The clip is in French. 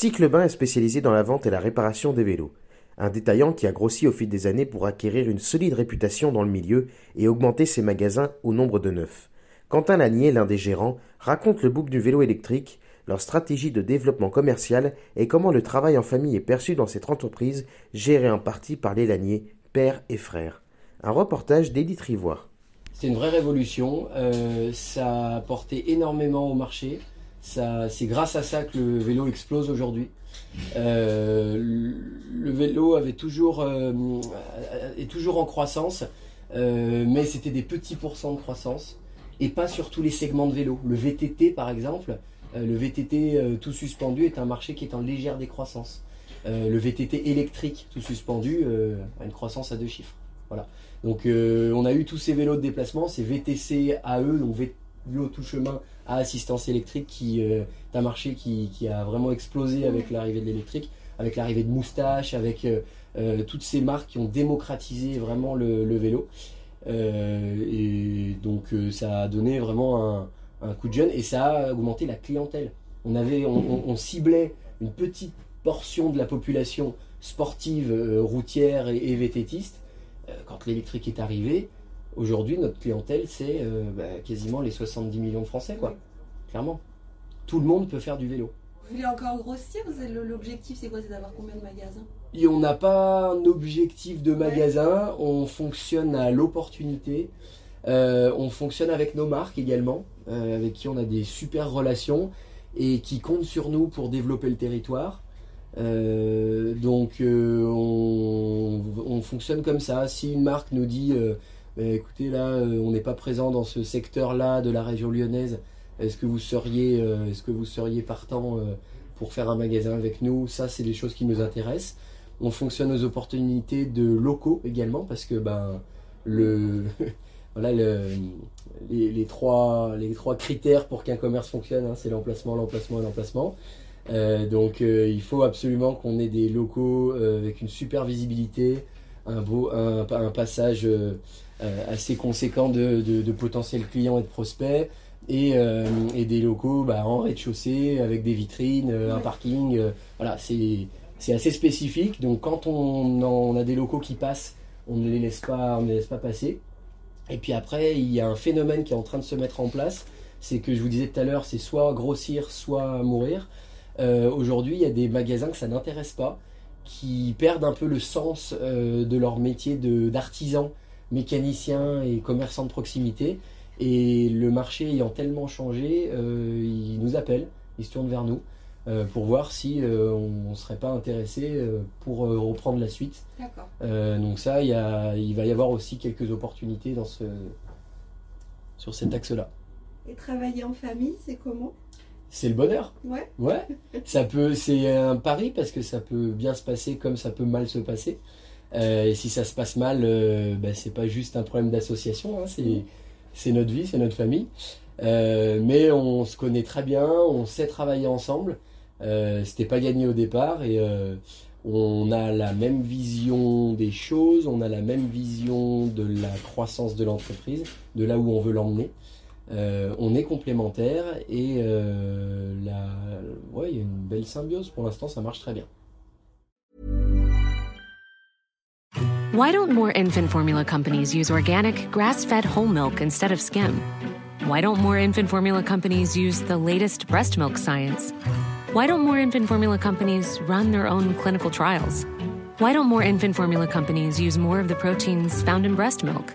Cyclebain est spécialisé dans la vente et la réparation des vélos. Un détaillant qui a grossi au fil des années pour acquérir une solide réputation dans le milieu et augmenter ses magasins au nombre de neuf. Quentin Lanier, l'un des gérants, raconte le boom du vélo électrique, leur stratégie de développement commercial et comment le travail en famille est perçu dans cette entreprise gérée en partie par les Lanier, père et frère. Un reportage d'Édith Rivoire. C'est une vraie révolution, euh, ça a apporté énormément au marché c'est grâce à ça que le vélo explose aujourd'hui. Euh, le vélo avait toujours, euh, est toujours en croissance, euh, mais c'était des petits pourcents de croissance et pas sur tous les segments de vélo. Le VTT par exemple, le VTT tout suspendu est un marché qui est en légère décroissance. le VTT électrique tout suspendu a une croissance à deux chiffres. Voilà. Donc on a eu tous ces vélos de déplacement, ces VTC AE, donc vélo tout chemin à assistance électrique qui euh, est un marché qui, a vraiment explosé avec l'arrivée de l'électrique, avec l'arrivée de Moustache, avec euh, euh, toutes ces marques qui ont démocratisé vraiment le, vélo. et donc ça a donné vraiment un, coup de jeune et ça a augmenté la clientèle. On, avait, on, ciblait une petite portion de la population sportive, routière et, et vététiste. quand l'électrique est arrivé, Aujourd'hui, notre clientèle, c'est euh, bah, quasiment les 70 millions de Français, quoi. Clairement. Tout le monde peut faire du vélo. Vous voulez encore grossir? L'objectif, c'est quoi? C'est d'avoir combien de magasins? Et On n'a pas un objectif de magasin. On fonctionne à l'opportunité. Euh, on fonctionne avec nos marques également, euh, avec qui on a des super relations et qui comptent sur nous pour développer le territoire. donc on, on, fonctionne comme ça. Si une marque nous dit écoutez, là, euh, on n'est pas présent dans ce secteur-là de la région lyonnaise. Est-ce que vous seriez, euh, est-ce que vous seriez partant euh, pour faire un magasin avec nous? Ça, c'est des choses qui nous intéressent. On fonctionne aux opportunités de locaux également parce que ben le voilà les, trois les trois critères pour qu'un commerce fonctionne, hein, c'est l'emplacement, l'emplacement et l'emplacement. donc il faut absolument qu'on ait des locaux avec une super visibilité, un beau un, un passage euh, assez conséquent de, de, potentiels clients et de prospects. Et, euh, et des locaux bah, en rez-de-chaussée avec des vitrines, euh, un parking. voilà, c'est assez spécifique. Donc quand on, on, a des locaux qui passent, on ne les laisse pas, on ne les laisse pas passer. Et puis après, il y a un phénomène qui est en train de se mettre en place. C'est que je vous disais tout à l'heure, c'est soit grossir, soit mourir. Aujourd'hui, il y a des magasins que ça n'intéresse pas, qui perdent un peu le sens de leur métier d'artisan mécaniciens et commerçants de proximité. Et le marché ayant tellement changé, euh, ils nous appellent, ils se tournent vers nous euh, pour voir si euh, on ne serait pas intéressé pour reprendre la suite. donc ça, y a, il va y avoir aussi quelques opportunités dans ce, sur cet axe-là. Et travailler en famille, c'est comment? C'est le bonheur. Ouais. Ouais. ça peut, c'est un pari parce que ça peut bien se passer comme ça peut mal se passer. Euh, et si ça se passe mal, euh, ben, c'est pas juste un problème d'association, hein, c'est notre vie, c'est notre famille. Euh, mais on se connaît très bien, on sait travailler ensemble. C'était pas gagné au départ et on a la même vision des choses, on a la même vision de la croissance de l'entreprise, de là où on veut l'emmener. On est complémentaires et la, ouais, il y a une belle symbiose. Pour l'instant, ça marche très bien. Why don't more infant formula companies use organic, grass fed whole milk instead of skim? Why don't more infant formula companies use the latest breast milk science? Why don't more infant formula companies run their own clinical trials? Why don't more infant formula companies use more of the proteins found in breast milk?